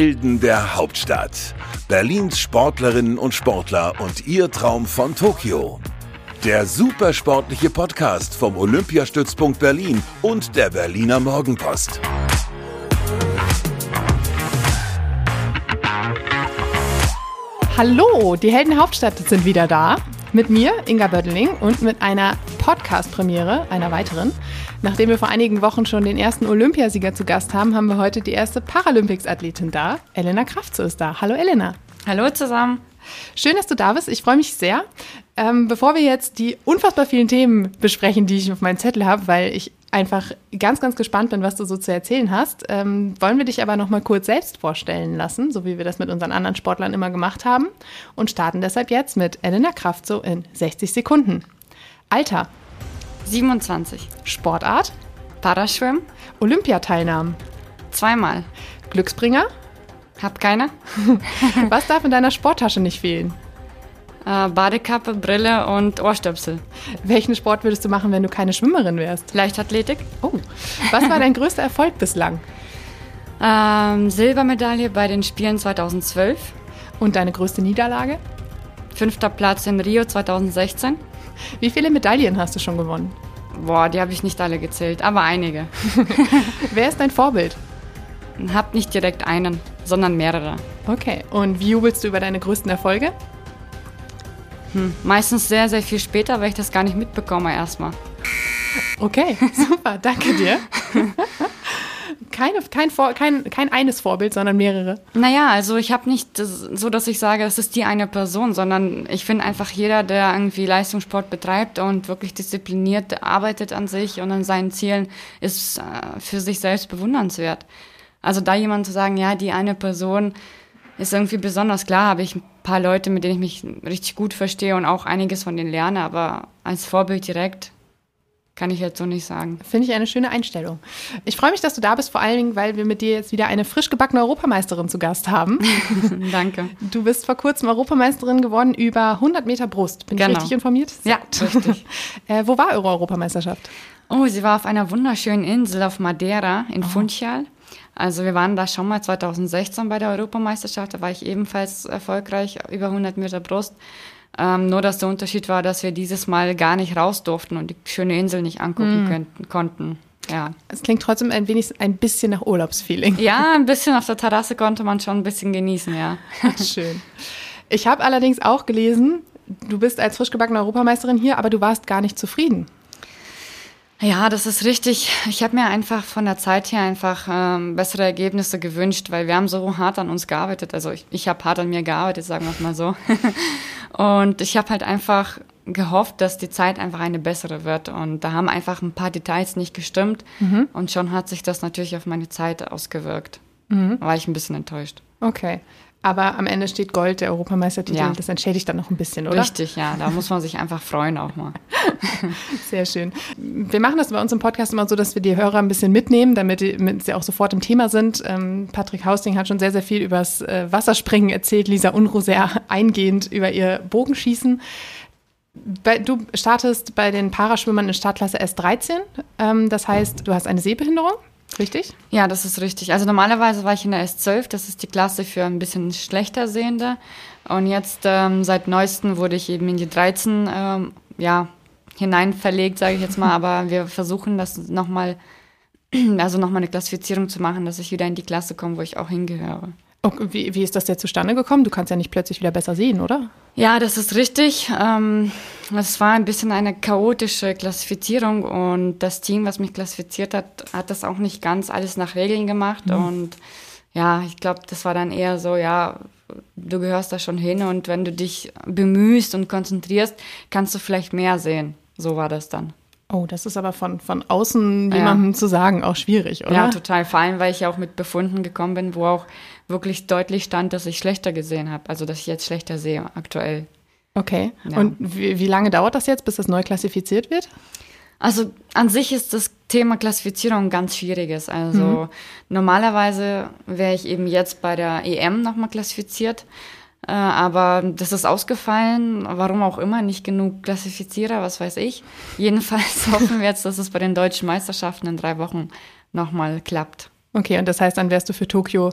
Helden der Hauptstadt. Berlins Sportlerinnen und Sportler und ihr Traum von Tokio. Der supersportliche Podcast vom Olympiastützpunkt Berlin und der Berliner Morgenpost. Hallo, die Helden Hauptstadt sind wieder da. Mit mir, Inga Bödeling, und mit einer Podcast-Premiere, einer weiteren. Nachdem wir vor einigen Wochen schon den ersten Olympiasieger zu Gast haben, haben wir heute die erste Paralympics-Athletin da. Elena Kraftzo ist da. Hallo Elena. Hallo zusammen. Schön, dass du da bist. Ich freue mich sehr. Ähm, bevor wir jetzt die unfassbar vielen Themen besprechen, die ich auf meinem Zettel habe, weil ich einfach ganz, ganz gespannt bin, was du so zu erzählen hast, ähm, wollen wir dich aber noch mal kurz selbst vorstellen lassen, so wie wir das mit unseren anderen Sportlern immer gemacht haben und starten deshalb jetzt mit Elena Kraft so in 60 Sekunden. Alter. 27. Sportart. Paraschwimmen. Olympiateilnahmen. Zweimal. Glücksbringer. Hab keine. was darf in deiner Sporttasche nicht fehlen? Äh, Badekappe, Brille und Ohrstöpsel. Welchen Sport würdest du machen, wenn du keine Schwimmerin wärst? Leichtathletik. Oh. Was war dein größter Erfolg bislang? Ähm, Silbermedaille bei den Spielen 2012. Und deine größte Niederlage? Fünfter Platz in Rio 2016. Wie viele Medaillen hast du schon gewonnen? Boah, die habe ich nicht alle gezählt, aber einige. Wer ist dein Vorbild? Hab nicht direkt einen, sondern mehrere. Okay, und wie jubelst du über deine größten Erfolge? Hm, meistens sehr, sehr viel später, weil ich das gar nicht mitbekomme erstmal. Okay, super, danke dir. Keine, kein, Vor, kein, kein eines Vorbild, sondern mehrere. Naja, also ich habe nicht so, dass ich sage, es ist die eine Person, sondern ich finde einfach jeder, der irgendwie Leistungssport betreibt und wirklich diszipliniert arbeitet an sich und an seinen Zielen, ist äh, für sich selbst bewundernswert. Also da jemand zu sagen, ja, die eine Person ist irgendwie besonders klar, habe ich ein paar Leute, mit denen ich mich richtig gut verstehe und auch einiges von denen lerne, aber als Vorbild direkt kann ich jetzt so nicht sagen. Finde ich eine schöne Einstellung. Ich freue mich, dass du da bist, vor allen Dingen, weil wir mit dir jetzt wieder eine frisch gebackene Europameisterin zu Gast haben. Danke. Du bist vor kurzem Europameisterin geworden über 100 Meter Brust. Bin genau. ich richtig informiert? Sehr ja, gut. richtig. äh, wo war eure Europameisterschaft? Oh, sie war auf einer wunderschönen Insel auf Madeira in oh. Funchal. Also wir waren da schon mal 2016 bei der Europameisterschaft, da war ich ebenfalls erfolgreich, über 100 Meter Brust. Ähm, nur, dass der Unterschied war, dass wir dieses Mal gar nicht raus durften und die schöne Insel nicht angucken mm. könnten, konnten. Ja. Es klingt trotzdem ein wenig ein bisschen nach Urlaubsfeeling. Ja, ein bisschen auf der Terrasse konnte man schon ein bisschen genießen, ja. Schön. Ich habe allerdings auch gelesen, du bist als frisch gebackene Europameisterin hier, aber du warst gar nicht zufrieden. Ja, das ist richtig. Ich habe mir einfach von der Zeit her einfach ähm, bessere Ergebnisse gewünscht, weil wir haben so hart an uns gearbeitet. Also ich, ich habe hart an mir gearbeitet, sagen wir es mal so. und ich habe halt einfach gehofft, dass die Zeit einfach eine bessere wird. Und da haben einfach ein paar Details nicht gestimmt. Mhm. Und schon hat sich das natürlich auf meine Zeit ausgewirkt. Mhm. War ich ein bisschen enttäuscht. Okay. Aber am Ende steht Gold, der Europameistertitel. Ja. Das entschädigt dann noch ein bisschen, oder? Richtig, ja. Da muss man sich einfach freuen auch mal. Sehr schön. Wir machen das bei uns im Podcast immer so, dass wir die Hörer ein bisschen mitnehmen, damit, die, damit sie auch sofort im Thema sind. Ähm, Patrick Hausting hat schon sehr, sehr viel über das äh, Wasserspringen erzählt. Lisa Unruh sehr eingehend über ihr Bogenschießen. Bei, du startest bei den Paraschwimmern in Startklasse S13. Ähm, das heißt, du hast eine Sehbehinderung. Richtig? Ja, das ist richtig. Also normalerweise war ich in der S12, das ist die Klasse für ein bisschen schlechter Sehende. Und jetzt ähm, seit neuestem wurde ich eben in die 13 ähm, ja, hinein verlegt, sage ich jetzt mal. Aber wir versuchen das nochmal, also nochmal eine Klassifizierung zu machen, dass ich wieder in die Klasse komme, wo ich auch hingehöre. Okay, wie, wie ist das jetzt zustande gekommen? Du kannst ja nicht plötzlich wieder besser sehen, oder? Ja, das ist richtig. Ähm, es war ein bisschen eine chaotische Klassifizierung und das Team, was mich klassifiziert hat, hat das auch nicht ganz alles nach Regeln gemacht. Mhm. Und ja, ich glaube, das war dann eher so, ja, du gehörst da schon hin und wenn du dich bemühst und konzentrierst, kannst du vielleicht mehr sehen. So war das dann. Oh, das ist aber von, von außen jemandem ja. zu sagen auch schwierig, oder? Ja, total. Vor allem, weil ich ja auch mit Befunden gekommen bin, wo auch wirklich deutlich stand, dass ich schlechter gesehen habe. Also, dass ich jetzt schlechter sehe aktuell. Okay. Ja. Und wie, wie lange dauert das jetzt, bis das neu klassifiziert wird? Also an sich ist das Thema Klassifizierung ganz schwieriges. Also mhm. normalerweise wäre ich eben jetzt bei der EM nochmal klassifiziert. Äh, aber das ist ausgefallen, warum auch immer, nicht genug Klassifizierer, was weiß ich. Jedenfalls hoffen wir jetzt, dass es bei den deutschen Meisterschaften in drei Wochen nochmal klappt. Okay, und das heißt, dann wärst du für Tokio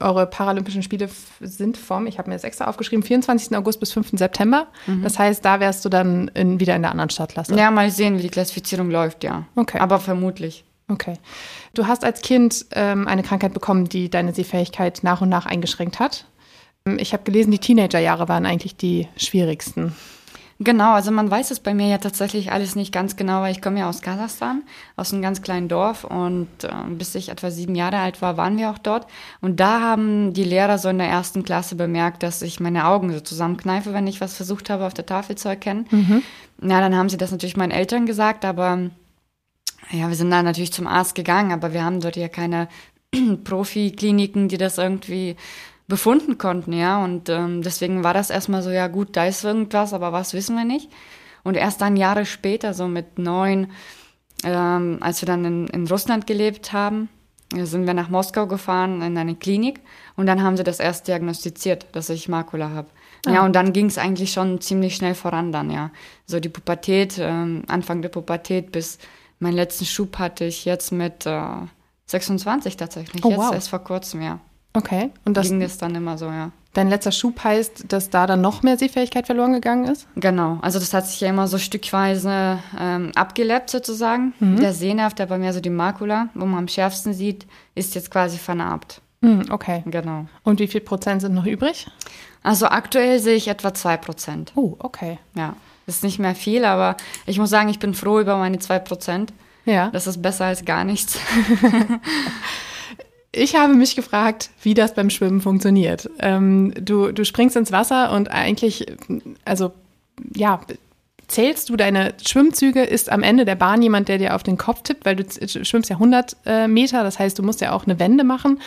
Eure Paralympischen Spiele sind vom, ich habe mir das extra aufgeschrieben, 24. August bis 5. September. Mhm. Das heißt, da wärst du dann in, wieder in der anderen Startklasse. Ja, mal sehen, wie die Klassifizierung läuft, ja. Okay. Aber vermutlich. Okay. Du hast als Kind ähm, eine Krankheit bekommen, die deine Sehfähigkeit nach und nach eingeschränkt hat. Ähm, ich habe gelesen, die Teenagerjahre waren eigentlich die schwierigsten. Genau, also man weiß es bei mir ja tatsächlich alles nicht ganz genau, weil ich komme ja aus Kasachstan, aus einem ganz kleinen Dorf und äh, bis ich etwa sieben Jahre alt war, waren wir auch dort. Und da haben die Lehrer so in der ersten Klasse bemerkt, dass ich meine Augen so zusammenkneife, wenn ich was versucht habe, auf der Tafel zu erkennen. Mhm. Na, dann haben sie das natürlich meinen Eltern gesagt, aber ja, wir sind dann natürlich zum Arzt gegangen, aber wir haben dort ja keine Profikliniken, die das irgendwie befunden konnten, ja. Und ähm, deswegen war das erstmal so, ja gut, da ist irgendwas, aber was wissen wir nicht. Und erst dann Jahre später, so mit neun, ähm, als wir dann in, in Russland gelebt haben, sind wir nach Moskau gefahren in eine Klinik und dann haben sie das erst diagnostiziert, dass ich Makula habe. Ah. Ja, und dann ging es eigentlich schon ziemlich schnell voran dann, ja. So die Pubertät, ähm, Anfang der Pubertät bis meinen letzten Schub hatte ich jetzt mit äh, 26 tatsächlich. Oh, jetzt wow. erst vor kurzem, ja. Okay. Und das ging es dann immer so, ja. Dein letzter Schub heißt, dass da dann noch mehr Sehfähigkeit verloren gegangen ist? Genau. Also das hat sich ja immer so stückweise ähm, abgelebt sozusagen. Mhm. Der Sehnerv, der bei mir so die Makula, wo man am schärfsten sieht, ist jetzt quasi vernarbt. Mhm, okay. Genau. Und wie viel Prozent sind noch übrig? Also aktuell sehe ich etwa zwei Prozent. Oh, okay. Ja. Das ist nicht mehr viel, aber ich muss sagen, ich bin froh über meine zwei Prozent. Ja. Das ist besser als gar nichts. Ich habe mich gefragt, wie das beim Schwimmen funktioniert. Ähm, du, du springst ins Wasser und eigentlich, also ja, zählst du deine Schwimmzüge, ist am Ende der Bahn jemand, der dir auf den Kopf tippt, weil du schwimmst ja 100 äh, Meter, das heißt, du musst ja auch eine Wende machen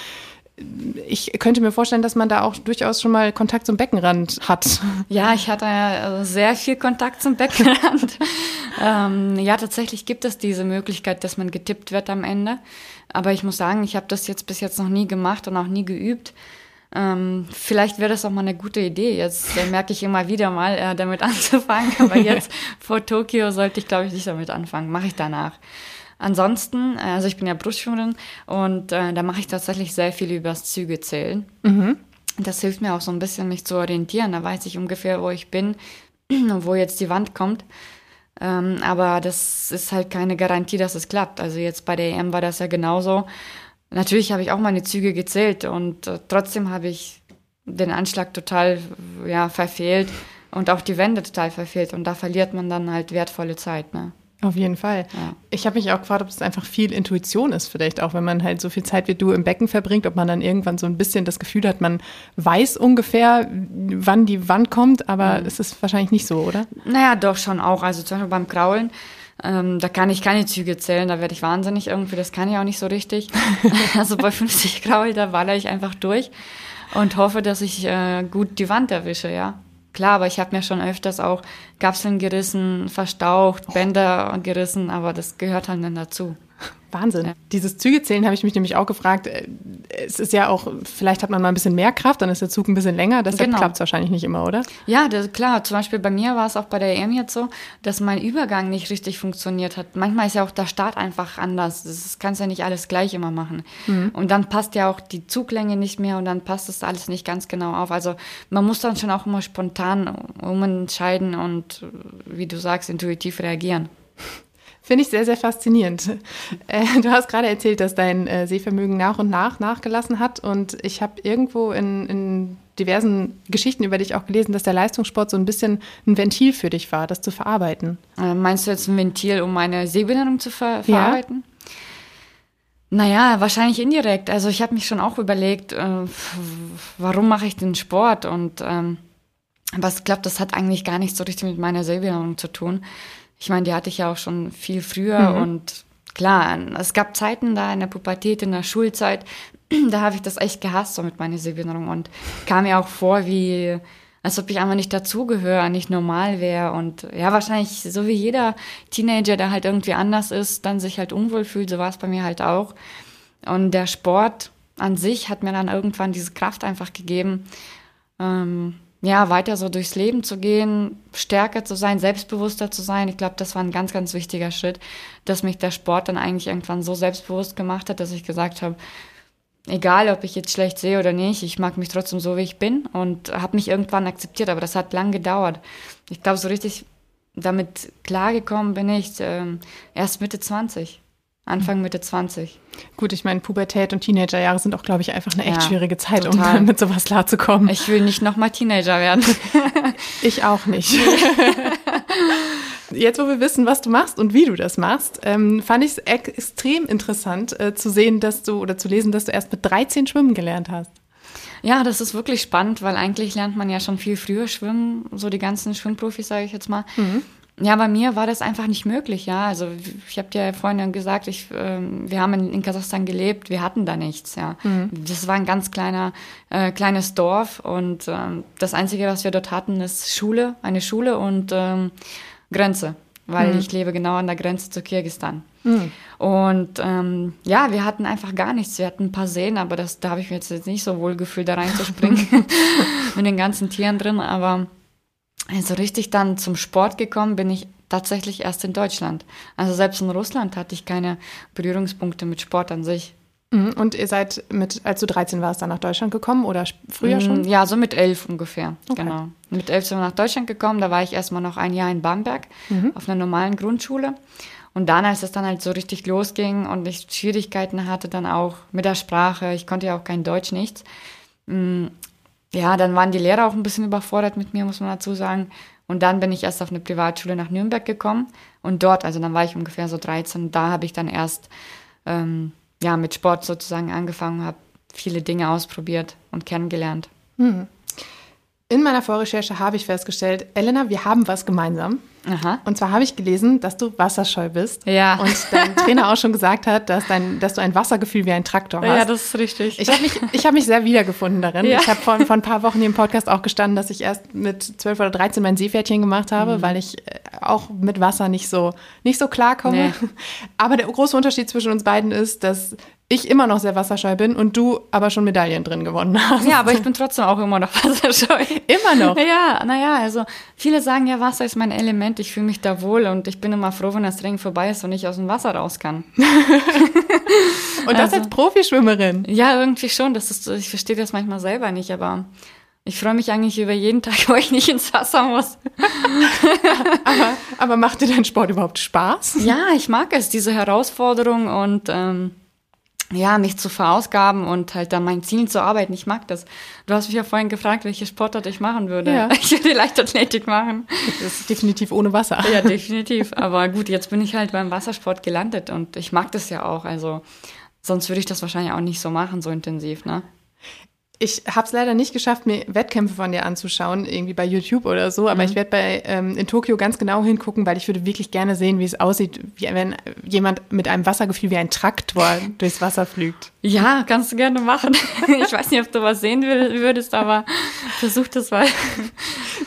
ich könnte mir vorstellen, dass man da auch durchaus schon mal Kontakt zum Beckenrand hat. Ja, ich hatte äh, sehr viel Kontakt zum Beckenrand. ähm, ja, tatsächlich gibt es diese Möglichkeit, dass man getippt wird am Ende. Aber ich muss sagen, ich habe das jetzt bis jetzt noch nie gemacht und auch nie geübt. Ähm, vielleicht wäre das auch mal eine gute Idee. Jetzt äh, merke ich immer wieder mal, äh, damit anzufangen. Aber jetzt vor Tokio sollte ich, glaube ich, nicht damit anfangen. Mache ich danach. Ansonsten, also ich bin ja Brustschwimmerin und äh, da mache ich tatsächlich sehr viel übers Zügezählen. Mhm. Das hilft mir auch so ein bisschen, mich zu orientieren. Da weiß ich ungefähr, wo ich bin und wo jetzt die Wand kommt. Ähm, aber das ist halt keine Garantie, dass es klappt. Also jetzt bei der EM war das ja genauso. Natürlich habe ich auch meine Züge gezählt und äh, trotzdem habe ich den Anschlag total ja, verfehlt und auch die Wände total verfehlt. Und da verliert man dann halt wertvolle Zeit. Ne? Auf jeden Fall. Ja. Ich habe mich auch gefragt, ob es einfach viel Intuition ist, vielleicht auch, wenn man halt so viel Zeit wie du im Becken verbringt, ob man dann irgendwann so ein bisschen das Gefühl hat, man weiß ungefähr, wann die Wand kommt, aber mhm. es ist wahrscheinlich nicht so, oder? Naja, doch schon auch. Also zum Beispiel beim Kraulen. Ähm, da kann ich keine Züge zählen, da werde ich wahnsinnig irgendwie, das kann ich auch nicht so richtig. also bei 50 Kraul, da baller ich einfach durch und hoffe, dass ich äh, gut die Wand erwische, ja. Klar, aber ich habe mir schon öfters auch Kapseln gerissen, verstaucht, Bänder gerissen, aber das gehört halt dann dazu. Wahnsinn. Ja. Dieses Zügezählen habe ich mich nämlich auch gefragt. Äh, es ist ja auch, vielleicht hat man mal ein bisschen mehr Kraft, dann ist der Zug ein bisschen länger. Deshalb genau. klappt es wahrscheinlich nicht immer, oder? Ja, das, klar. Zum Beispiel bei mir war es auch bei der EM jetzt so, dass mein Übergang nicht richtig funktioniert hat. Manchmal ist ja auch der Start einfach anders. Das kannst ja nicht alles gleich immer machen. Mhm. Und dann passt ja auch die Zuglänge nicht mehr und dann passt das alles nicht ganz genau auf. Also man muss dann schon auch immer spontan umentscheiden und, wie du sagst, intuitiv reagieren. Finde ich sehr, sehr faszinierend. Äh, du hast gerade erzählt, dass dein äh, Sehvermögen nach und nach nachgelassen hat. Und ich habe irgendwo in, in, diversen Geschichten über dich auch gelesen, dass der Leistungssport so ein bisschen ein Ventil für dich war, das zu verarbeiten. Äh, meinst du jetzt ein Ventil, um meine Sehbehinderung zu ver verarbeiten? Ja. Naja, wahrscheinlich indirekt. Also ich habe mich schon auch überlegt, äh, warum mache ich den Sport? Und ähm, aber ich glaube, das hat eigentlich gar nicht so richtig mit meiner Sehbehinderung zu tun ich meine, die hatte ich ja auch schon viel früher mhm. und klar, es gab Zeiten da in der Pubertät, in der Schulzeit, da habe ich das echt gehasst, so mit meiner Sehbehinderung und kam mir auch vor, wie, als ob ich einfach nicht dazugehöre, nicht normal wäre und ja, wahrscheinlich so wie jeder Teenager, der halt irgendwie anders ist, dann sich halt unwohl fühlt, so war es bei mir halt auch. Und der Sport an sich hat mir dann irgendwann diese Kraft einfach gegeben, ähm, ja, weiter so durchs Leben zu gehen, stärker zu sein, selbstbewusster zu sein. Ich glaube, das war ein ganz, ganz wichtiger Schritt, dass mich der Sport dann eigentlich irgendwann so selbstbewusst gemacht hat, dass ich gesagt habe, egal, ob ich jetzt schlecht sehe oder nicht, ich mag mich trotzdem so, wie ich bin und habe mich irgendwann akzeptiert, aber das hat lang gedauert. Ich glaube, so richtig damit klargekommen bin ich ähm, erst Mitte 20. Anfang Mitte 20. Gut, ich meine, Pubertät und Teenagerjahre sind auch, glaube ich, einfach eine echt Ja, schwierige Zeit, total. um mit sowas klarzukommen. Ich will nicht nochmal Teenager werden. Ich auch nicht. Jetzt, wo wir wissen, was du machst und wie du das machst, ähm, fand ich es ex extrem interessant äh, zu sehen, dass du oder zu lesen, dass du erst mit 13 schwimmen gelernt hast. Ja, das ist wirklich spannend, weil eigentlich lernt man ja schon viel früher schwimmen, so die ganzen Schwimmprofis, sage ich jetzt mal. Ja, bei mir war das einfach nicht möglich, ja. Also ich habe dir ja vorhin gesagt, ich, ähm, wir haben in, in Kasachstan gelebt, wir hatten da nichts, ja. Das war ein ganz kleiner, äh, kleines Dorf und ähm, das Einzige, was wir dort hatten, ist Schule, eine Schule und ähm, Grenze, weil ich lebe genau an der Grenze zu Kirgistan. Und ähm, ja, wir hatten einfach gar nichts. Wir hatten ein paar Seen, aber das, da habe ich mir jetzt nicht so wohl gefühlt, da reinzuspringen mit den ganzen Tieren drin. Aber so richtig dann zum Sport gekommen bin ich tatsächlich erst in Deutschland. Also selbst in Russland hatte ich keine Berührungspunkte mit Sport an sich. Mhm. Und ihr seid mit, als du 13 warst, dann nach Deutschland gekommen oder früher Mm, schon? Ja, so mit elf ungefähr. Okay. Genau. Mit elf sind wir nach Deutschland gekommen. Da war ich erstmal noch ein Jahr in Bamberg auf einer normalen Grundschule. Und dann, als es dann halt so richtig losging und ich Schwierigkeiten hatte, dann auch mit der Sprache, ich konnte ja auch kein Deutsch, nichts. Ja, dann waren die Lehrer auch ein bisschen überfordert mit mir, muss man dazu sagen. Und dann bin ich erst auf eine Privatschule nach Nürnberg gekommen. Und dort, also dann war ich ungefähr so 13, da habe ich dann erst ähm, ja, mit Sport sozusagen angefangen, habe viele Dinge ausprobiert und kennengelernt. In meiner Vorrecherche habe ich festgestellt, Elena, wir haben was gemeinsam. Aha. Und zwar habe ich gelesen, dass du wasserscheu bist. Ja. Und dein Trainer auch schon gesagt hat, dass, dein, dass du ein Wassergefühl wie ein Traktor hast. Ja, das ist richtig. Ich habe mich, ich hab mich sehr wiedergefunden darin. Ja. Ich habe vor, vor ein paar Wochen hier im Podcast auch gestanden, dass ich erst mit 12 oder 13 mein Seepferdchen gemacht habe, weil ich äh, auch mit Wasser nicht so, nicht so klarkomme. Nee. Aber der große Unterschied zwischen uns beiden ist, dass ich immer noch sehr wasserscheu bin und du aber schon Medaillen drin gewonnen hast. ja, aber ich bin trotzdem auch immer noch wasserscheu. Immer noch. Ja, naja, also viele sagen ja, Wasser ist mein Element, ich fühle mich da wohl und ich bin immer froh, wenn das Training vorbei ist und ich aus dem Wasser raus kann. Und das Also- als Profischwimmerin. Ja, irgendwie schon, das ist, ich verstehe das manchmal selber nicht, aber ich freue mich eigentlich über jeden Tag, wo ich nicht ins Wasser muss. Aber, aber macht dir dein Sport überhaupt Spaß? Ja, ich mag es, diese Herausforderung und ähm, ja, mich zu verausgaben und halt an meinen Zielen zu arbeiten. Ich mag das. Du hast mich ja vorhin gefragt, welche Sportart ich machen würde. Ja. Ich würde Leichtathletik machen. Das ist definitiv ohne Wasser. Ja, definitiv. Aber gut, jetzt bin ich halt beim Wassersport gelandet und ich mag das ja auch. Also sonst würde ich das wahrscheinlich auch nicht so machen, so intensiv, ne? Ich habe es leider nicht geschafft, mir Wettkämpfe von dir anzuschauen, irgendwie bei YouTube oder so. Aber ich werde bei ähm, in Tokio ganz genau hingucken, weil ich würde wirklich gerne sehen, wie es aussieht, wie wenn jemand mit einem Wassergefühl wie ein Traktor durchs Wasser flügt. Ja, kannst du gerne machen. Ich weiß nicht, ob du was sehen würdest, aber versuch das mal.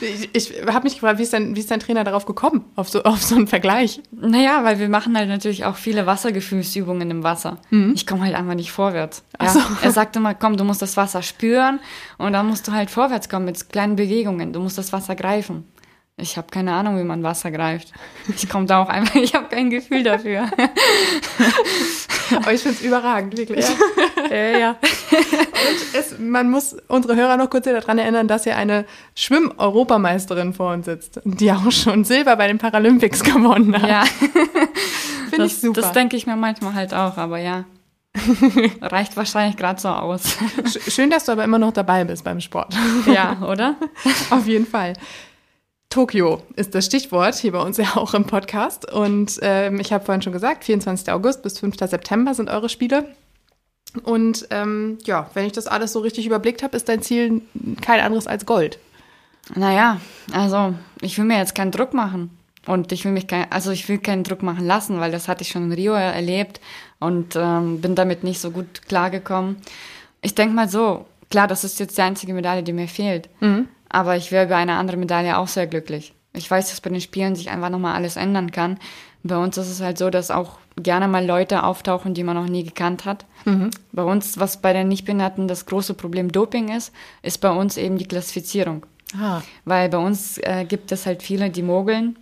Ich, ich habe mich gefragt, wie ist, dein, wie ist dein Trainer darauf gekommen, auf so, auf so einen Vergleich? Naja, weil wir machen halt natürlich auch viele Wassergefühlsübungen im Wasser. Ich komme halt einfach nicht vorwärts. Ja. So. Er sagt immer, komm, du musst das Wasser spüren und dann musst du halt vorwärts kommen mit kleinen Bewegungen. Du musst das Wasser greifen. Ich habe keine Ahnung, wie man Wasser greift. Ich komme da auch einfach, ich habe kein Gefühl dafür. Aber ich finde es überragend, wirklich. ja, ja. Und es, man muss unsere Hörer noch kurz daran erinnern, dass hier eine Schwimm-Europameisterin vor uns sitzt, die auch schon Silber bei den Paralympics gewonnen hat. ja. Finde ich super. das denke ich mir manchmal halt auch, aber ja. Reicht wahrscheinlich gerade so aus. Sch- Schön, dass du aber immer noch dabei bist beim Sport. ja, oder? Auf jeden Fall. Tokio ist das Stichwort hier bei uns ja auch im Podcast. Und ähm, ich habe vorhin schon gesagt, 24. August bis 5. September sind eure Spiele. Und ähm, ja, wenn ich das alles so richtig überblickt habe, ist dein Ziel kein anderes als Gold. Naja, also ich will mir jetzt keinen Druck machen. Und ich will mich kein, also ich will keinen Druck machen lassen, weil das hatte ich schon in Rio erlebt und ähm, bin damit nicht so gut klargekommen. Ich denke mal so, klar, das ist jetzt die einzige Medaille, die mir fehlt. Aber ich wäre über eine andere Medaille auch sehr glücklich. Ich weiß, dass bei den Spielen sich einfach nochmal alles ändern kann. Bei uns ist es halt so, dass auch gerne mal Leute auftauchen, die man noch nie gekannt hat. Bei uns, was bei den Nichtbehinderten das große Problem Doping ist, ist bei uns eben die Klassifizierung. Ah. Weil bei uns äh, gibt es halt viele, die mogeln,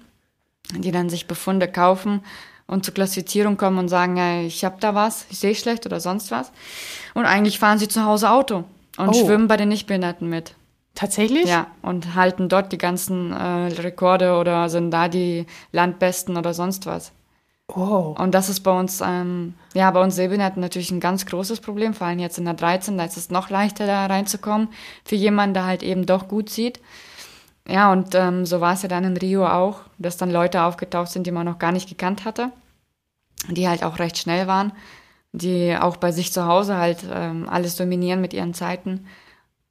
die dann sich Befunde kaufen und zur Klassifizierung kommen und sagen, ja, ich habe da was, ich sehe schlecht oder sonst was. Und eigentlich fahren sie zu Hause Auto und Oh. schwimmen bei den Nichtbehinderten mit. Tatsächlich? Ja, und halten dort die ganzen äh, Rekorde oder sind da die Landbesten oder sonst was. Oh. Und das ist bei uns, ähm, ja, bei uns Sehbehinderten natürlich ein ganz großes Problem, vor allem jetzt in der 13, da ist es noch leichter da reinzukommen für jemanden, der halt eben doch gut sieht. Ja, und ähm, so war es ja dann in Rio auch, dass dann Leute aufgetaucht sind, die man noch gar nicht gekannt hatte, die halt auch recht schnell waren, die auch bei sich zu Hause halt ähm, alles dominieren mit ihren Zeiten.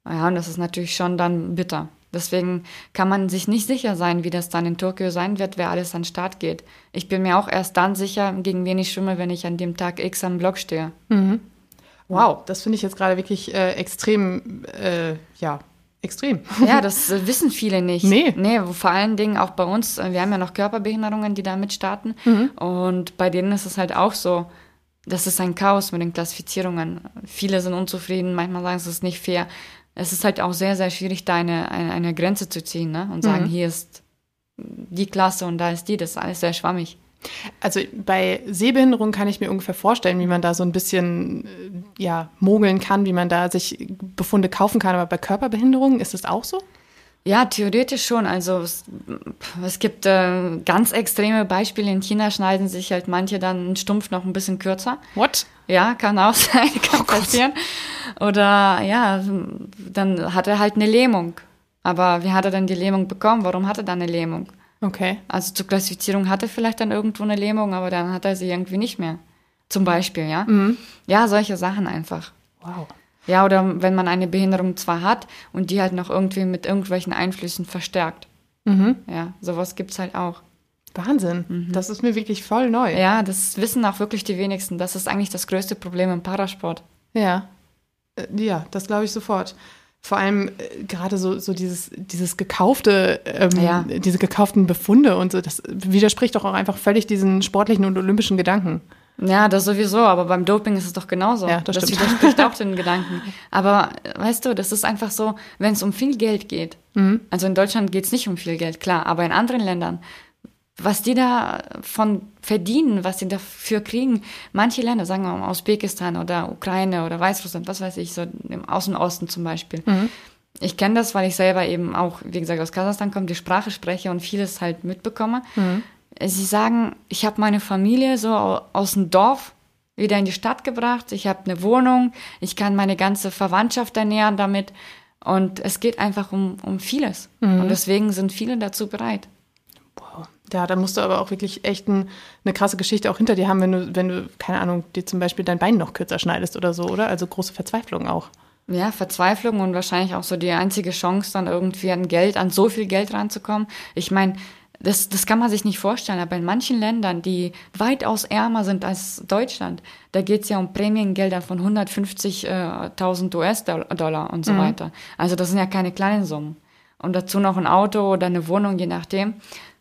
Ja, und das ist natürlich schon dann bitter. Deswegen kann man sich nicht sicher sein, wie das dann in Tokio sein wird, wer alles an den Start geht. Ich bin mir auch erst dann sicher, gegen wen ich schwimme, wenn ich an dem Tag X am Block stehe. Wow, das finde ich jetzt gerade wirklich äh, extrem, äh, ja, extrem. Ja, das äh, wissen viele nicht. Nee. Nee, vor allen Dingen auch bei uns, äh, wir haben ja noch Körperbehinderungen, die da mitstarten. Und bei denen ist es halt auch so, das ist ein Chaos mit den Klassifizierungen. Viele sind unzufrieden, manchmal sagen, es ist nicht fair. Es ist halt auch sehr, sehr schwierig, da eine, eine, eine Grenze zu ziehen ne? und sagen, hier ist die Klasse und da ist die. Das ist alles sehr schwammig. Also bei Sehbehinderung kann ich mir ungefähr vorstellen, wie man da so ein bisschen äh, ja, mogeln kann, wie man da sich Befunde kaufen kann. Aber bei Körperbehinderung ist es auch so? Ja, theoretisch schon. Also es, es gibt äh, ganz extreme Beispiele. In China schneiden sich halt manche dann einen Stumpf noch ein bisschen kürzer. What? Ja, kann auch sein, kann passieren. Oder ja, dann hat er halt eine Lähmung. Aber wie hat er denn die Lähmung bekommen? Warum hat er dann eine Lähmung? Okay. Also zur Klassifizierung hat er vielleicht dann irgendwo eine Lähmung, aber dann hat er sie irgendwie nicht mehr. Zum Beispiel, ja. Ja, solche Sachen einfach. Wow. Ja, oder wenn man eine Behinderung zwar hat und die halt noch irgendwie mit irgendwelchen Einflüssen verstärkt. Ja, sowas gibt's halt auch. Wahnsinn. Das ist mir wirklich voll neu. Ja, das wissen auch wirklich die wenigsten. Das ist eigentlich das größte Problem im Parasport. Ja, Äh, ja das glaube ich sofort. Vor allem äh, gerade so, so dieses, dieses gekaufte, ähm, Ja. diese gekauften Befunde und so, das widerspricht doch auch einfach völlig diesen sportlichen und olympischen Gedanken. Ja, das sowieso, aber beim Doping ist es doch genauso. Ja, das stimmt. widerspricht auch den Gedanken. Aber weißt du, das ist einfach so, wenn es um viel Geld geht. Mhm. Also in Deutschland geht es nicht um viel Geld, klar, aber in anderen Ländern, was die da von verdienen, was die dafür kriegen, manche Länder, sagen wir mal Usbekistan oder Ukraine oder Weißrussland, was weiß ich, so im Außen Osten zum Beispiel. Mhm. Ich kenne das, weil ich selber eben auch, wie gesagt, aus Kasachstan komme, die Sprache spreche und vieles halt mitbekomme. Mhm. Sie sagen, ich habe meine Familie so au- aus dem Dorf wieder in die Stadt gebracht. Ich habe eine Wohnung, ich kann meine ganze Verwandtschaft ernähren damit. Und es geht einfach um, um vieles. Und deswegen sind viele dazu bereit. Wow. Ja, da musst du aber auch wirklich echt ein, eine krasse Geschichte auch hinter dir haben, wenn du, wenn du, keine Ahnung, dir zum Beispiel dein Bein noch kürzer schneidest oder so, oder? Also große Verzweiflung auch. Ja, Verzweiflung und wahrscheinlich auch so die einzige Chance, dann irgendwie an Geld, an so viel Geld ranzukommen. Ich meine, das, das kann man sich nicht vorstellen, aber in manchen Ländern, die weitaus ärmer sind als Deutschland, da geht's ja um Prämiengelder von 150.000 US-Dollar und so weiter. Also das sind ja keine kleinen Summen. Und dazu noch ein Auto oder eine Wohnung, je nachdem.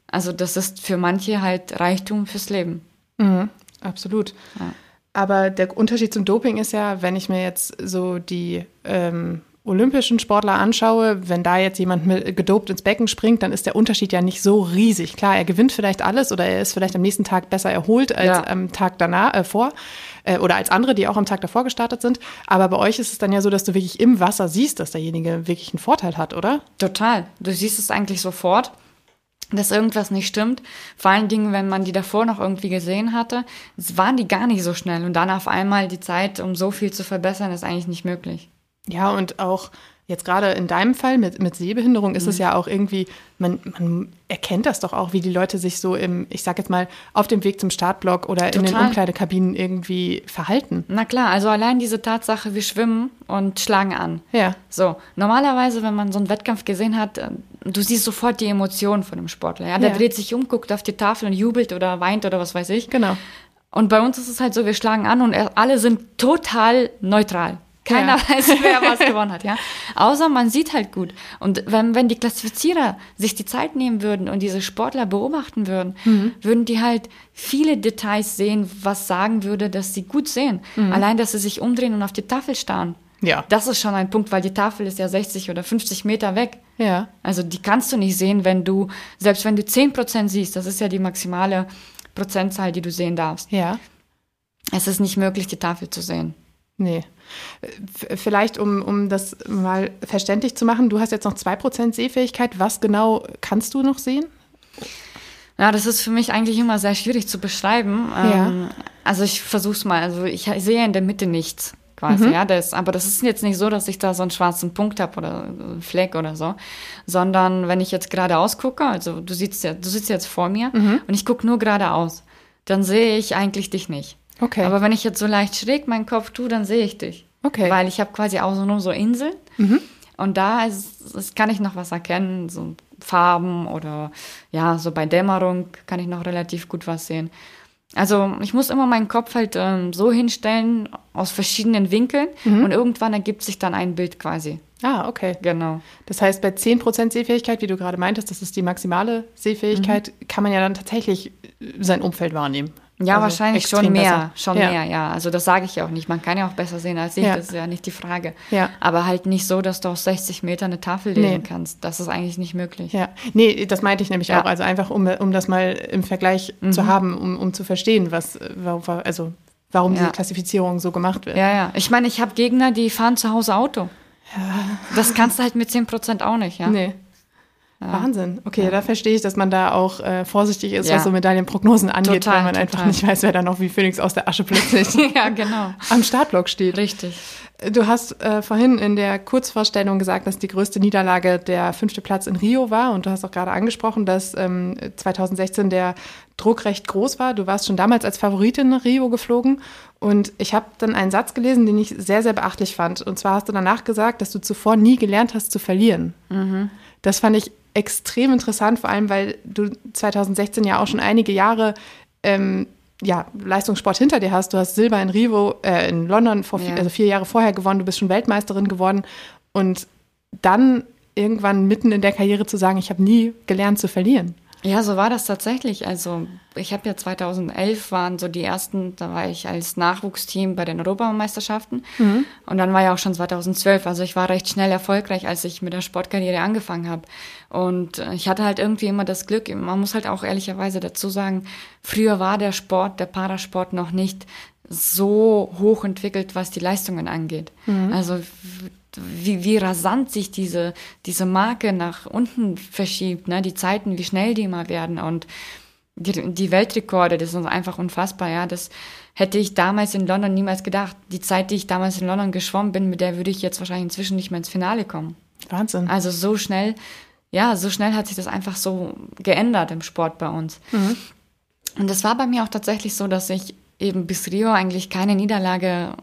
Also das ist für manche halt Reichtum fürs Leben. Mhm, absolut. Ja. Aber der Unterschied zum Doping ist ja, wenn ich mir jetzt so die ähm, olympischen Sportler anschaue, wenn da jetzt jemand mit, gedopt ins Becken springt, dann ist der Unterschied ja nicht so riesig. Klar, er gewinnt vielleicht alles oder er ist vielleicht am nächsten Tag besser erholt als Ja. am Tag danach äh, vor äh, oder als andere, die auch am Tag davor gestartet sind. Aber bei euch ist es dann ja so, dass du wirklich im Wasser siehst, dass derjenige wirklich einen Vorteil hat, oder? Total. Du siehst es eigentlich sofort, dass irgendwas nicht stimmt. Vor allen Dingen, wenn man die davor noch irgendwie gesehen hatte, waren die gar nicht so schnell. Und dann auf einmal die Zeit, um so viel zu verbessern, ist eigentlich nicht möglich. Ja, und auch jetzt gerade in deinem Fall mit, mit Sehbehinderung ist es ja auch irgendwie, man, man erkennt das doch auch, wie die Leute sich so im, ich sag jetzt mal, auf dem Weg zum Startblock oder in den Total. Umkleidekabinen irgendwie verhalten. Na klar, also allein diese Tatsache, wir schwimmen und schlagen an. Ja. So, normalerweise, wenn man so einen Wettkampf gesehen hat, äh, du siehst sofort die Emotionen von dem Sportler. Ja? Der Ja. dreht sich um, guckt auf die Tafel und jubelt oder weint oder was weiß ich. Genau. Und bei uns ist es halt so, wir schlagen an und alle sind total neutral. Keiner Ja. weiß, wer was gewonnen hat, ja. Außer man sieht halt gut. Und wenn, wenn die Klassifizierer sich die Zeit nehmen würden und diese Sportler beobachten würden, Mhm. würden die halt viele Details sehen, was sagen würde, dass sie gut sehen. Allein, dass sie sich umdrehen und auf die Tafel starren. Mhm. Ja. Das ist schon ein Punkt, weil die Tafel ist ja 60 oder 50 Meter weg. Ja. Also die kannst du nicht sehen, wenn du, selbst wenn du 10% siehst, das ist ja die maximale Prozentzahl, die du sehen darfst. Ja. Es ist nicht möglich, die Tafel zu sehen. Nee. F- Vielleicht, um, um das mal verständlich zu machen, du hast jetzt noch 2% Sehfähigkeit. Was genau kannst du noch sehen? Ja, das ist für mich eigentlich immer sehr schwierig zu beschreiben. Ja. Ähm, also ich versuch's mal. Also ich sehe in der Mitte nichts quasi, ja. Das, aber das ist jetzt nicht so, dass ich da so einen schwarzen Punkt habe oder einen Fleck oder so, sondern wenn ich jetzt geradeaus gucke, also du sitzt ja, du sitzt jetzt vor mir und ich gucke nur geradeaus, dann sehe ich eigentlich dich nicht. Okay. Aber wenn ich jetzt so leicht schräg meinen Kopf tue, dann sehe ich dich. Okay. Weil ich habe quasi außenrum so Inseln. Und da ist, ist, kann ich noch was erkennen, so Farben oder ja, so bei Dämmerung kann ich noch relativ gut was sehen. Also ich muss immer meinen Kopf halt ähm, so hinstellen aus verschiedenen Winkeln und irgendwann ergibt sich dann ein Bild quasi. Ah, okay. Genau. Das heißt, bei 10% Sehfähigkeit, wie du gerade meintest, das ist die maximale Sehfähigkeit, kann man ja dann tatsächlich sein Umfeld wahrnehmen. Ja, Also wahrscheinlich schon mehr, besser. schon Ja. mehr, ja. Also das sage ich ja auch nicht. Man kann ja auch besser sehen als ich, Ja. das ist ja nicht die Frage. Ja. Aber halt nicht so, dass du aus 60 Metern eine Tafel lesen Nee. kannst. Das ist eigentlich nicht möglich. Ja, nee, das meinte ich nämlich Ja. auch. Also einfach, um, um das mal im Vergleich zu haben, um, um zu verstehen, was, warum, also warum diese Klassifizierung so gemacht wird. Ja, ja. Ich meine, ich habe Gegner, die fahren zu Hause Auto. Das kannst du halt mit 10% auch nicht, ja. Nee. Wahnsinn. Okay, da verstehe ich, dass man da auch äh, vorsichtig ist, Ja. was so Medaillenprognosen angeht, Total, weil man einfach total. nicht weiß, wer da noch wie Phoenix aus der Asche plötzlich ja, genau. am Startblock steht. Richtig. Du hast äh, vorhin in der Kurzvorstellung gesagt, dass die größte Niederlage der fünfte Platz in Rio war. Und du hast auch gerade angesprochen, dass ähm, 2016 der Druck recht groß war. Du warst schon damals als Favoritin nach Rio geflogen. Und ich habe dann einen Satz gelesen, den ich sehr, sehr beachtlich fand. Und zwar hast du danach gesagt, dass du zuvor nie gelernt hast zu verlieren. Das fand ich extrem interessant, vor allem weil du 2016 ja auch schon einige Jahre ähm, ja, Leistungssport hinter dir hast. Du hast Silber in Rio, äh, in London vor vier, Ja. also vier Jahre vorher gewonnen, du bist schon Weltmeisterin geworden. Und dann irgendwann mitten in der Karriere zu sagen, ich habe nie gelernt zu verlieren. Ja, so war das tatsächlich. Also ich habe ja 2011 waren so die ersten, da war ich als Nachwuchsteam bei den Europameisterschaften und dann war ja auch schon 2012. Also ich war recht schnell erfolgreich, als ich mit der Sportkarriere angefangen habe. Und äh, ich hatte halt irgendwie immer das Glück. Man muss halt auch ehrlicherweise dazu sagen, früher war der Sport, der Parasport noch nicht so hoch entwickelt, was die Leistungen angeht. Also wie, wie rasant sich diese, diese Marke nach unten verschiebt, ne? die Zeiten, wie schnell die immer werden und die, die Weltrekorde, das ist einfach unfassbar, ja, das hätte ich damals in London niemals gedacht. Die Zeit, die ich damals in London geschwommen bin, mit der würde ich jetzt wahrscheinlich inzwischen nicht mehr ins Finale kommen. Wahnsinn. Also so schnell, ja, so schnell hat sich das einfach so geändert im Sport bei uns. Und das war bei mir auch tatsächlich so, dass ich eben bis Rio eigentlich keine Niederlage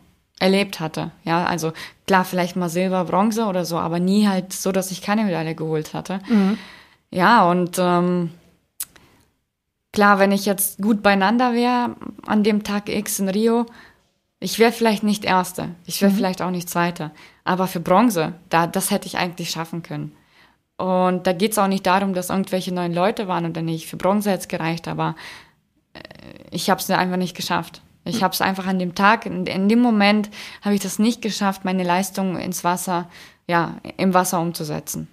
erlebt hatte. Ja, also klar, vielleicht mal Silber, Bronze oder so, aber nie halt so, dass ich keine Medaille geholt hatte. Ja, und ähm, klar, wenn ich jetzt gut beieinander wäre an dem Tag X in Rio, ich wäre vielleicht nicht Erste, ich wäre vielleicht auch nicht Zweite, aber für Bronze, da, das hätte ich eigentlich schaffen können. Und da geht es auch nicht darum, dass irgendwelche neuen Leute waren oder nicht. Für Bronze hätte es gereicht, aber äh, ich habe es einfach nicht geschafft. Ich habe es einfach an dem Tag, in, in dem Moment habe ich das nicht geschafft, meine Leistung ins Wasser, ja, im Wasser umzusetzen.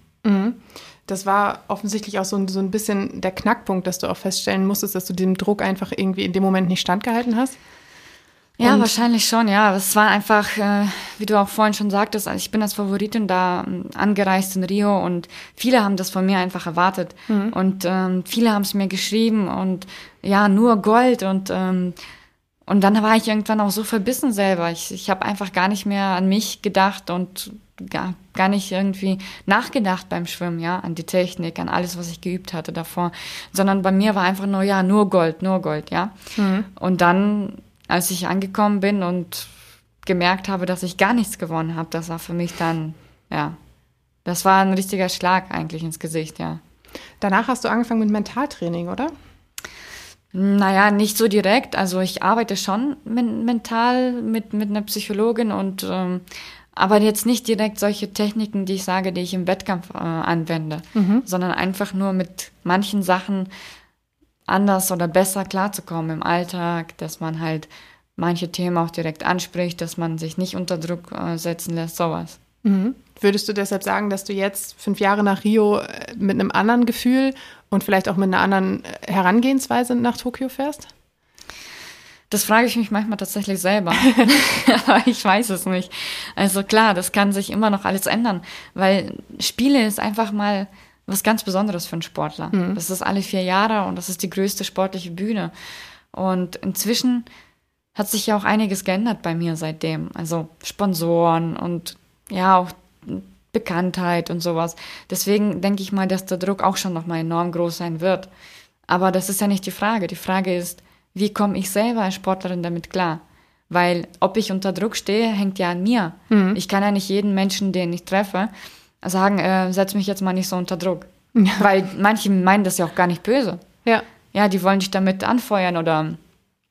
Das war offensichtlich auch so ein, so ein bisschen der Knackpunkt, dass du auch feststellen musstest, dass du dem Druck einfach irgendwie in dem Moment nicht standgehalten hast. Ja, Und- wahrscheinlich schon, ja. Es war einfach, äh, wie du auch vorhin schon sagtest, also ich bin als Favoritin da ähm, angereist in Rio und viele haben das von mir einfach erwartet. Und ähm, viele haben es mir geschrieben und ja, nur Gold und ähm, und dann war ich irgendwann auch so verbissen selber. Ich, ich habe einfach gar nicht mehr an mich gedacht und gar, gar nicht irgendwie nachgedacht beim Schwimmen, ja, an die Technik, an alles, was ich geübt hatte davor. Sondern bei mir war einfach nur, ja, nur Gold, nur Gold, ja. Und dann, als ich angekommen bin und gemerkt habe, dass ich gar nichts gewonnen habe, das war für mich dann, ja, das war ein richtiger Schlag eigentlich ins Gesicht, ja. Danach hast du angefangen mit Mentaltraining, oder? Naja, nicht so direkt. Also ich arbeite schon men mental mit, mit einer Psychologin und ähm, aber jetzt nicht direkt solche Techniken, die ich sage, die ich im Wettkampf äh, anwende, sondern einfach nur mit manchen Sachen anders oder besser klarzukommen im Alltag, dass man halt manche Themen auch direkt anspricht, dass man sich nicht unter Druck äh, setzen lässt, sowas. Mhm. Würdest du deshalb sagen, dass du jetzt fünf Jahre nach Rio äh, mit einem anderen Gefühl und vielleicht auch mit einer anderen äh, Herangehensweise nach Tokio fährst? Das frage ich mich manchmal tatsächlich selber. Aber ich weiß es nicht. Also klar, das kann sich immer noch alles ändern, weil Spiele ist einfach mal was ganz Besonderes für einen Sportler. Mhm. Das ist alle vier Jahre und das ist die größte sportliche Bühne. Und inzwischen hat sich ja auch einiges geändert bei mir seitdem. Also Sponsoren und ja, auch Bekanntheit und sowas. Deswegen denke ich mal, dass der Druck auch schon nochmal enorm groß sein wird. Aber das ist ja nicht die Frage. Die Frage ist, wie komme ich selber als Sportlerin damit klar? Weil ob ich unter Druck stehe, hängt ja an mir. Mhm. Ich kann ja nicht jeden Menschen, den ich treffe, sagen, äh, setz mich jetzt mal nicht so unter Druck. Ja. Weil manche meinen das ja auch gar nicht böse. Ja. Ja, die wollen dich damit anfeuern oder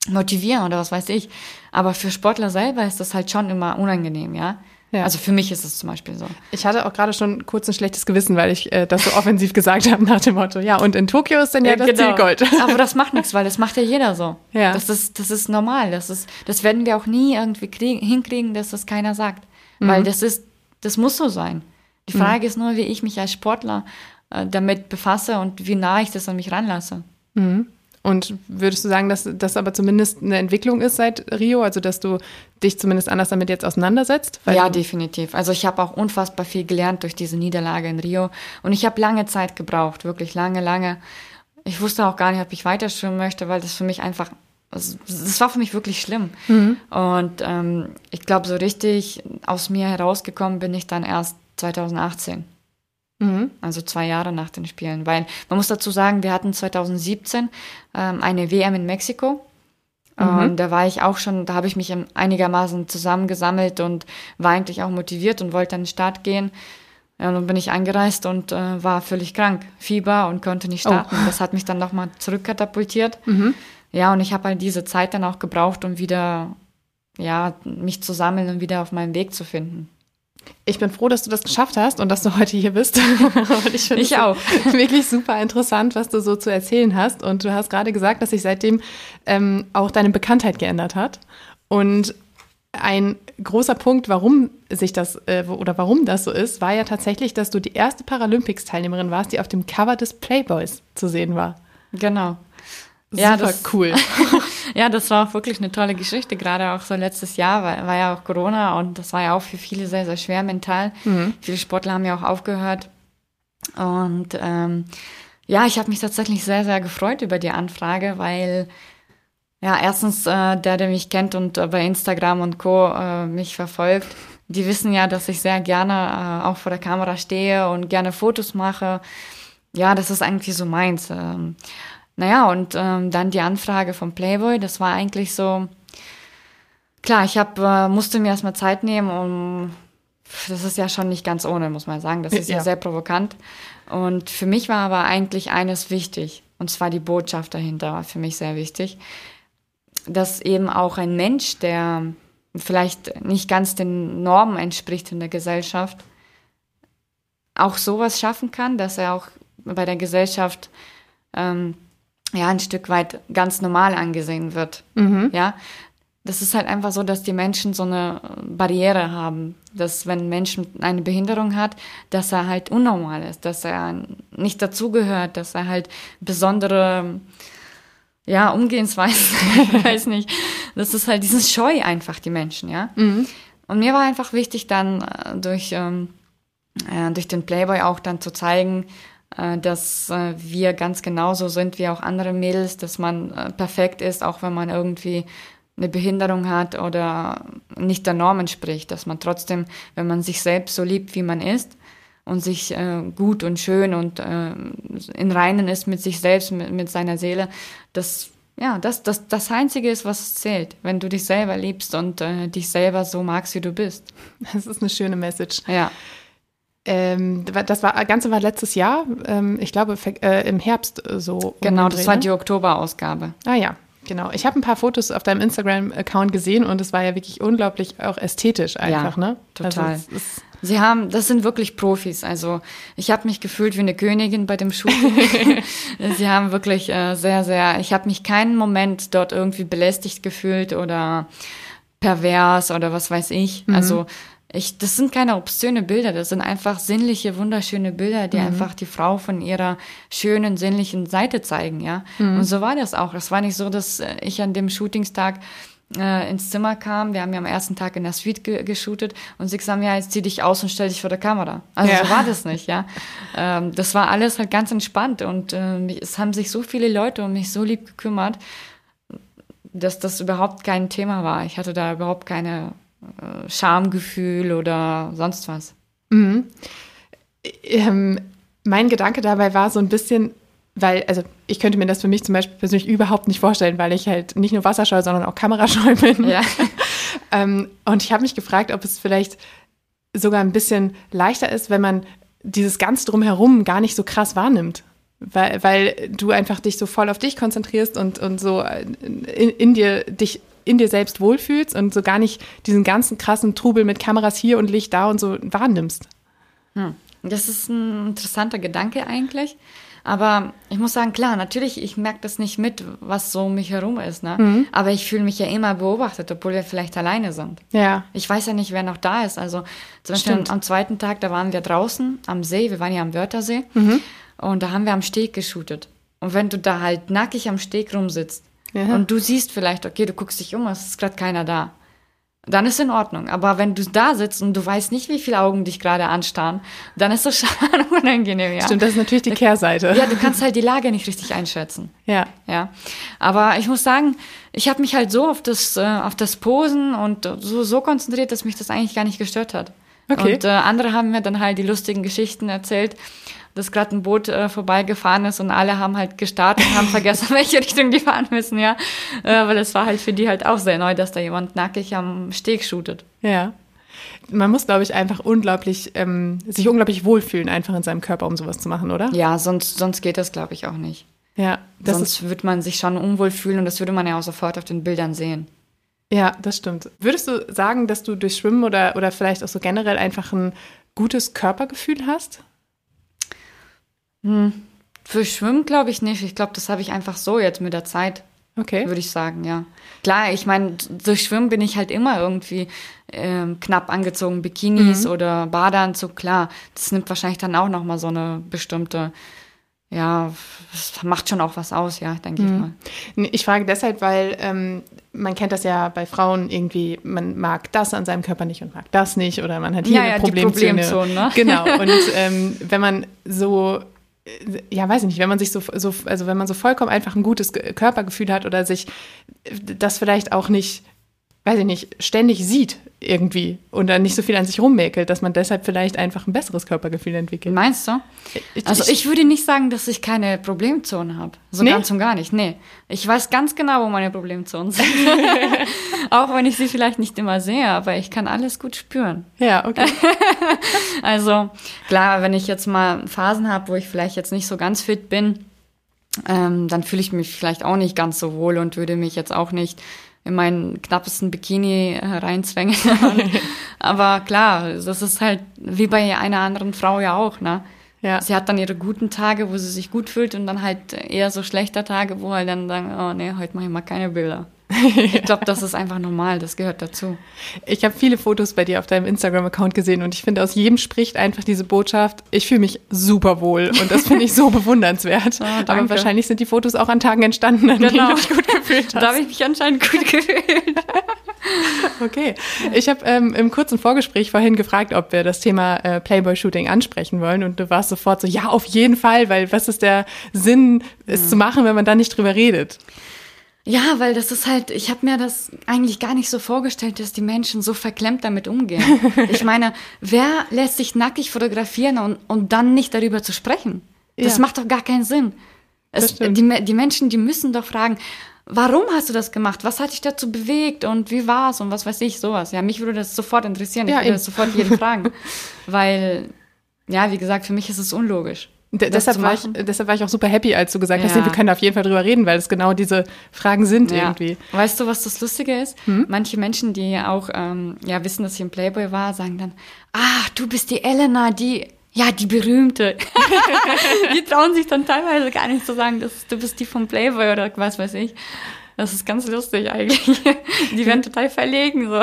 motivieren oder was weiß ich. Aber für Sportler selber ist das halt schon immer unangenehm, ja. Ja. Also für mich ist es zum Beispiel so. Ich hatte auch gerade schon kurz ein schlechtes Gewissen, weil ich äh, das so offensiv gesagt habe nach dem Motto, ja, und in Tokio ist dann ja das genau. Zielgold. Aber das macht nichts, weil das macht ja jeder so. Ja. Das ist, das ist normal. Das, ist, das werden wir auch nie irgendwie krieg, hinkriegen, dass das keiner sagt. Mhm. Weil das ist, das muss so sein. Die. Frage mhm. ist nur, wie ich mich als Sportler äh, damit befasse und wie nah ich das an mich ranlasse. Mhm. Und würdest du sagen, dass das aber zumindest eine Entwicklung ist seit Rio, also dass du dich zumindest anders damit jetzt auseinandersetzt? ja, definitiv. Also ich habe auch unfassbar viel gelernt durch diese Niederlage in Rio und ich habe lange Zeit gebraucht, wirklich lange, lange. Ich wusste auch gar nicht, ob ich weiter schwimmen möchte, weil das für mich einfach, also das war für mich wirklich schlimm. Mhm. Und ähm, ich glaube, so richtig aus mir herausgekommen bin ich dann erst 2018. Mhm. Also zwei Jahre nach den Spielen. Weil man muss dazu sagen, wir hatten 2017 ähm, eine WM in Mexiko. Mhm. Und da war ich auch schon, da habe ich mich einigermaßen zusammengesammelt und war eigentlich auch motiviert und wollte an den Start gehen. Ja, und dann bin ich angereist und äh, war völlig krank, Fieber und konnte nicht starten. Oh. Das hat mich dann nochmal zurückkatapultiert. Mhm. Ja, und ich habe halt diese Zeit dann auch gebraucht, um wieder, ja, mich zu sammeln und wieder auf meinen Weg zu finden. Ich bin froh, dass du das geschafft hast und dass du heute hier bist. ich ich auch. Wirklich super interessant, was du so zu erzählen hast. Und du hast gerade gesagt, dass sich seitdem ähm, auch deine Bekanntheit geändert hat. Und ein großer Punkt, warum sich das äh, oder warum das so ist, war ja tatsächlich, dass du die erste Paralympics-Teilnehmerin warst, die auf dem Cover des Playboys zu sehen war. Genau. Super ja, das, cool. ja, das war auch wirklich eine tolle Geschichte. Gerade auch so letztes Jahr war, war ja auch Corona und das war ja auch für viele sehr, sehr schwer mental. Mhm. Viele Sportler haben ja auch aufgehört. Und ähm, ja, ich habe mich tatsächlich sehr, sehr gefreut über die Anfrage, weil ja, erstens äh, der, der mich kennt und äh, bei Instagram und Co. Äh, mich verfolgt, die wissen ja, dass ich sehr gerne äh, auch vor der Kamera stehe und gerne Fotos mache. Ja, das ist eigentlich so meins. Ähm, naja, und ähm, dann die Anfrage vom Playboy, das war eigentlich so, klar, ich hab, äh, musste mir erstmal Zeit nehmen, um, das ist ja schon nicht ganz ohne, muss man sagen, das ist ja, ja. sehr provokant. Und für mich war aber eigentlich eines wichtig, und zwar die Botschaft dahinter war für mich sehr wichtig, dass eben auch ein Mensch, der vielleicht nicht ganz den Normen entspricht in der Gesellschaft, auch sowas schaffen kann, dass er auch bei der Gesellschaft ähm, ja ein Stück weit ganz normal angesehen wird. Mhm. Ja, das ist halt einfach so, dass die Menschen so eine Barriere haben, dass wenn ein Mensch eine Behinderung hat, dass er halt unnormal ist, dass er nicht dazugehört, dass er halt besondere ja, Umgehensweise, ich weiß nicht. Das ist halt dieses Scheu einfach, die Menschen, ja. Mhm. Und mir war einfach wichtig, dann äh, durch, ähm, äh, durch den Playboy auch dann zu zeigen, dass äh, wir ganz genauso sind wie auch andere Mädels, dass man äh, perfekt ist, auch wenn man irgendwie eine Behinderung hat oder nicht der Norm entspricht, dass man trotzdem, wenn man sich selbst so liebt, wie man ist und sich äh, gut und schön und äh, in Reinen ist mit sich selbst, mit, mit seiner Seele, dass ja, das, das, das Einzige ist, was zählt, wenn du dich selber liebst und äh, dich selber so magst, wie du bist. Das ist eine schöne Message. Ja. Ähm, das war Ganze war letztes Jahr, ähm, ich glaube äh, im Herbst äh, so. Genau, das war ne? die Oktoberausgabe. Ah ja, genau. Ich habe ein paar Fotos auf deinem Instagram-Account gesehen und es war ja wirklich unglaublich auch ästhetisch einfach, ja, ne? Total. Also Sie haben, das sind wirklich Profis. Also ich habe mich gefühlt wie eine Königin bei dem Shooting. Sie haben wirklich äh, sehr, sehr. Ich habe mich keinen Moment dort irgendwie belästigt gefühlt oder pervers oder was weiß ich. Mhm. Also ich, das sind keine obszöne Bilder, das sind einfach sinnliche, wunderschöne Bilder, die mhm. einfach die Frau von ihrer schönen, sinnlichen Seite zeigen, ja. Mhm. Und so war das auch. Es war nicht so, dass äh, ich an dem Shootingstag äh, ins Zimmer kam. Wir haben ja am ersten Tag in der Suite ge geshootet und sie gesagt, ja, jetzt zieh dich aus und stell dich vor der Kamera. Also ja. so war das nicht, ja. Ähm, das war alles halt ganz entspannt und äh, es haben sich so viele Leute um mich so lieb gekümmert, dass das überhaupt kein Thema war. Ich hatte da überhaupt keine Schamgefühl oder sonst was. Mhm. Ähm, mein Gedanke dabei war so ein bisschen, weil, also ich könnte mir das für mich zum Beispiel persönlich überhaupt nicht vorstellen, weil ich halt nicht nur wasserscheu, sondern auch kamerascheu bin. Ja. ähm, und ich habe mich gefragt, ob es vielleicht sogar ein bisschen leichter ist, wenn man dieses ganz drumherum gar nicht so krass wahrnimmt. Weil, weil du einfach dich so voll auf dich konzentrierst und, und so in, in dir dich in dir selbst wohlfühlst und so gar nicht diesen ganzen krassen Trubel mit Kameras hier und Licht da und so wahrnimmst. Hm. Das ist ein interessanter Gedanke eigentlich. Aber ich muss sagen, klar, natürlich, ich merke das nicht mit, was so um mich herum ist. Ne? Mhm. Aber ich fühle mich ja immer beobachtet, obwohl wir vielleicht alleine sind. Ja. Ich weiß ja nicht, wer noch da ist. Also zum Beispiel Stimmt. am zweiten Tag, da waren wir draußen am See, wir waren ja am Wörthersee. Mhm. Und da haben wir am Steg geshootet. Und wenn du da halt nackig am Steg rumsitzt ja. und du siehst vielleicht, okay, du guckst dich um, es ist gerade keiner da, dann ist in Ordnung. Aber wenn du da sitzt und du weißt nicht, wie viele Augen dich gerade anstarren, dann ist das schon unangenehm, ja. Stimmt, das ist natürlich die Kehrseite. Ja, du kannst halt die Lage nicht richtig einschätzen. Ja. Ja. Aber ich muss sagen, ich habe mich halt so auf das, äh, auf das Posen und so, so konzentriert, dass mich das eigentlich gar nicht gestört hat. Okay. Und äh, andere haben mir dann halt die lustigen Geschichten erzählt, dass gerade ein Boot äh, vorbeigefahren ist und alle haben halt gestartet und haben vergessen, welche Richtung die fahren müssen, ja. Äh, weil es war halt für die halt auch sehr neu, dass da jemand nackig am Steg shootet. Ja. Man muss, glaube ich, einfach unglaublich, ähm, sich unglaublich wohlfühlen, einfach in seinem Körper, um sowas zu machen, oder? Ja, sonst, sonst geht das, glaube ich, auch nicht. Ja. sonst würde man sich schon unwohl fühlen und das würde man ja auch sofort auf den Bildern sehen. Ja, das stimmt. Würdest du sagen, dass du durch Schwimmen oder, oder vielleicht auch so generell einfach ein gutes Körpergefühl hast? Hm. Für Schwimmen glaube ich nicht. Ich glaube, das habe ich einfach so jetzt mit der Zeit. Okay. Würde ich sagen, ja. Klar, ich meine, durch Schwimmen bin ich halt immer irgendwie ähm, knapp angezogen. Bikinis mhm. oder Badeanzug, klar. Das nimmt wahrscheinlich dann auch nochmal so eine bestimmte ja, das macht schon auch was aus, ja, denke mhm. ich mal. Ich frage deshalb, weil ähm, man kennt das ja bei Frauen irgendwie, man mag das an seinem Körper nicht und mag das nicht oder man hat hier ja, eine ja, Problemzone. Problemzone ne? Genau. Und ähm, wenn man so ja, weiß ich nicht, wenn man sich so, so, also wenn man so vollkommen einfach ein gutes Körpergefühl hat oder sich das vielleicht auch nicht, weiß ich nicht, ständig sieht irgendwie und dann nicht so viel an sich rummäkelt, dass man deshalb vielleicht einfach ein besseres Körpergefühl entwickelt. Meinst du? Ich, also ich würde nicht sagen, dass ich keine Problemzonen habe. So nee? ganz und gar nicht. Nee. Ich weiß ganz genau, wo meine Problemzonen sind. Auch wenn ich sie vielleicht nicht immer sehe, aber ich kann alles gut spüren. Ja, okay. also klar, wenn ich jetzt mal Phasen habe, wo ich vielleicht jetzt nicht so ganz fit bin, ähm, dann fühle ich mich vielleicht auch nicht ganz so wohl und würde mich jetzt auch nicht in meinen knappesten Bikini äh, reinzwängen. aber klar, das ist halt wie bei einer anderen Frau ja auch, ne? Ja. Sie hat dann ihre guten Tage, wo sie sich gut fühlt und dann halt eher so schlechter Tage, wo halt dann sagen, oh nee, heute mache ich mal keine Bilder. Ich glaube, das ist einfach normal, das gehört dazu. Ich habe viele Fotos bei dir auf deinem Instagram-Account gesehen und ich finde, aus jedem spricht einfach diese Botschaft, ich fühle mich super wohl und das finde ich so bewundernswert. Oh, Aber wahrscheinlich sind die Fotos auch an Tagen entstanden, an genau. denen du dich gut gefühlt hast. Da habe ich mich anscheinend gut gefühlt. okay. Ich habe ähm, im kurzen Vorgespräch vorhin gefragt, ob wir das Thema äh, Playboy-Shooting ansprechen wollen und du warst sofort so, ja, auf jeden Fall, weil was ist der Sinn, es mhm. zu machen, wenn man da nicht drüber redet? Ja, weil das ist halt, ich habe mir das eigentlich gar nicht so vorgestellt, dass die Menschen so verklemmt damit umgehen. ich meine, wer lässt sich nackig fotografieren und, und dann nicht darüber zu sprechen? Das ja. macht doch gar keinen Sinn. Es, die, die Menschen, die müssen doch fragen, warum hast du das gemacht? Was hat dich dazu bewegt und wie war's und was weiß ich, sowas. Ja, mich würde das sofort interessieren. Ich ja, würde das sofort jeden fragen. Weil, ja, wie gesagt, für mich ist es unlogisch deshalb, war ich, deshalb war ich auch super happy, als du gesagt ja. hast, nee, wir können auf jeden Fall drüber reden, weil es genau diese Fragen sind ja. irgendwie. Weißt du, was das Lustige ist? Hm? Manche Menschen, die auch ähm, ja, wissen, dass ich im Playboy war, sagen dann, ah, du bist die Elena, die, ja, die berühmte. die trauen sich dann teilweise gar nicht zu sagen, dass du bist die vom Playboy oder was weiß ich. Das ist ganz lustig eigentlich. Die werden total verlegen so.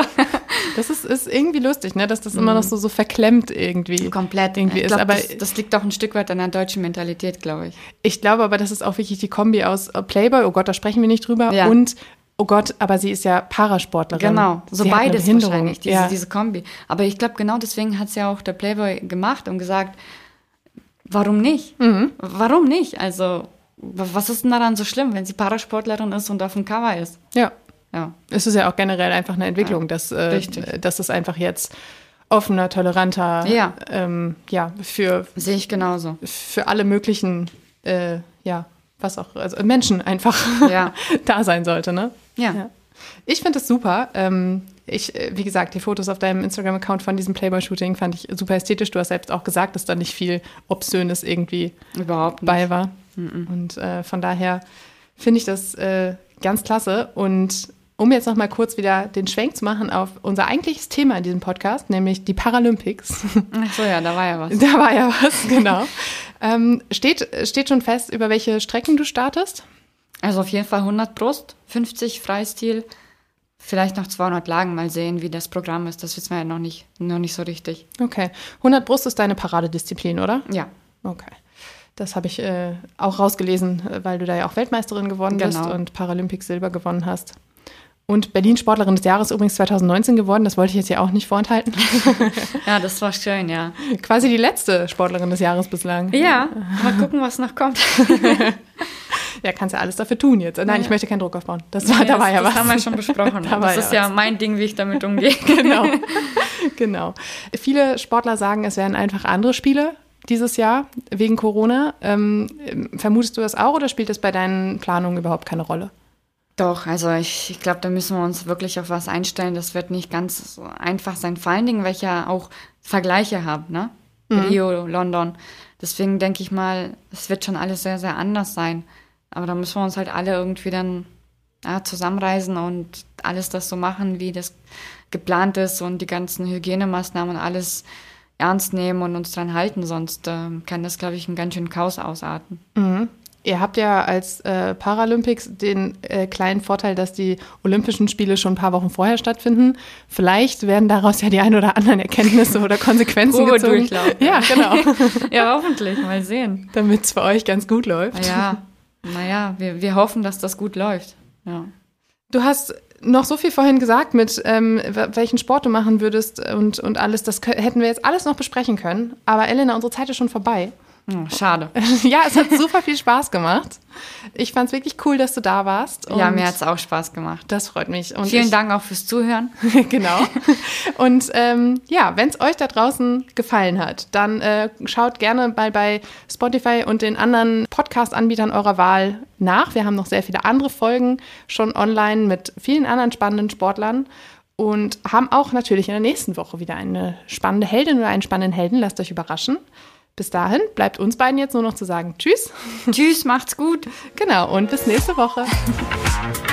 Das ist, ist irgendwie lustig, ne? dass das immer noch so, so verklemmt irgendwie. Komplett. Irgendwie ich ist. glaub, Aber das, das liegt auch ein Stück weit an der deutschen Mentalität, glaube ich. ich glaube aber, das ist auch wirklich die Kombi aus äh, Playboy, oh Gott, da sprechen wir nicht drüber, Ja. und oh Gott, aber sie ist ja Parasportlerin. Genau, so sie beides wahrscheinlich, diese, ja. diese Kombi. Aber ich glaube, genau deswegen hat es ja auch der Playboy gemacht und gesagt, warum nicht? Mhm. Warum nicht? Also, wa- was ist denn daran so schlimm, wenn sie Parasportlerin ist und auf dem Cover ist? ja. Ja, Es ist ja auch generell einfach eine Entwicklung, dass, äh, dass es einfach jetzt offener, toleranter, Ja. ähm, ja, für, sehe ich genauso. für alle möglichen, äh, ja, was auch, also Menschen einfach Ja. da sein sollte, ne? Ja. Ja. Ich finde es super. Ähm, ich, äh, wie gesagt, die Fotos auf deinem Instagram-Account von diesem Playboy-Shooting fand ich super ästhetisch. Du hast selbst auch gesagt, dass da nicht viel Obszönes irgendwie Überhaupt nicht. bei war. Und äh, von daher finde ich das äh, ganz klasse. Und um jetzt noch mal kurz wieder den Schwenk zu machen auf unser eigentliches Thema in diesem Podcast, nämlich die Paralympics. Ach so, ja, da war ja was. da war ja was, genau. ähm, steht, steht schon fest, über welche Strecken du startest? Also auf jeden Fall 100 Brust, 50 Freistil, vielleicht noch 200 Lagen. Mal sehen, wie das Programm ist. Das wissen wir ja noch nicht, noch nicht so richtig. Okay. 100 Brust ist deine Paradedisziplin, oder? Ja, Okay. Das habe ich äh, auch rausgelesen, äh, weil du da ja auch Weltmeisterin geworden bist Genau. und Paralympics Silber gewonnen hast. Und Berlin Sportlerin des Jahres übrigens 2019 geworden, das wollte ich jetzt ja auch nicht vorenthalten. ja, das war schön, ja. Quasi die letzte Sportlerin des Jahres bislang. Ja, mal gucken, was noch kommt. Ja, kannst ja alles dafür tun jetzt. Nein, ich möchte keinen Druck aufbauen. Das war, da war ja das was. haben wir schon besprochen. Da das ja ist ja was. mein Ding, wie ich damit umgehe. genau. genau. Viele Sportler sagen, es wären einfach andere Spiele dieses Jahr wegen Corona. Ähm, vermutest du das auch oder spielt das bei deinen Planungen überhaupt keine Rolle? Doch, also ich, ich glaube, da müssen wir uns wirklich auf was einstellen. Das wird nicht ganz so einfach sein. Vor allen Dingen, weil ich ja auch Vergleiche habe, ne? Rio, London. Deswegen denke ich mal, es wird schon alles sehr, sehr anders sein. Aber da müssen wir uns halt alle irgendwie dann ja, zusammenreisen und alles das so machen, wie das geplant ist und die ganzen Hygienemaßnahmen alles ernst nehmen und uns dran halten. Sonst ähm, kann das, glaube ich, ein ganz schön Chaos ausarten. Ihr habt ja als äh, Paralympics den äh, kleinen Vorteil, dass die Olympischen Spiele schon ein paar Wochen vorher stattfinden. Vielleicht werden daraus ja die ein oder anderen Erkenntnisse oder Konsequenzen gezogen. Durchlauf. Ja, genau. ja, hoffentlich. Mal sehen. Damit es für euch ganz gut läuft. Naja, naja, wir, wir hoffen, dass das gut läuft. Ja. Du hast noch so viel vorhin gesagt mit ähm, welchen Sport du machen würdest und, und alles. Das hätten wir jetzt alles noch besprechen können. Aber Elena, unsere Zeit ist schon vorbei. Hm, schade. ja, es hat super viel Spaß gemacht. Ich fand es wirklich cool, dass du da warst. Ja, mir hat es auch Spaß gemacht. Das freut mich. Und Vielen ich, Dank auch fürs Zuhören. genau. Und ähm, ja, wenn es euch da draußen gefallen hat, dann äh, schaut gerne mal bei Spotify und den anderen Podcast-Anbietern eurer Wahl nach. Wir haben noch sehr viele andere Folgen schon online mit vielen anderen spannenden Sportlern und haben auch natürlich in der nächsten Woche wieder eine spannende Heldin oder einen spannenden Helden. Lasst euch überraschen. Bis dahin bleibt uns beiden jetzt nur noch zu sagen Tschüss. Tschüss, macht's gut. Genau, und bis nächste Woche.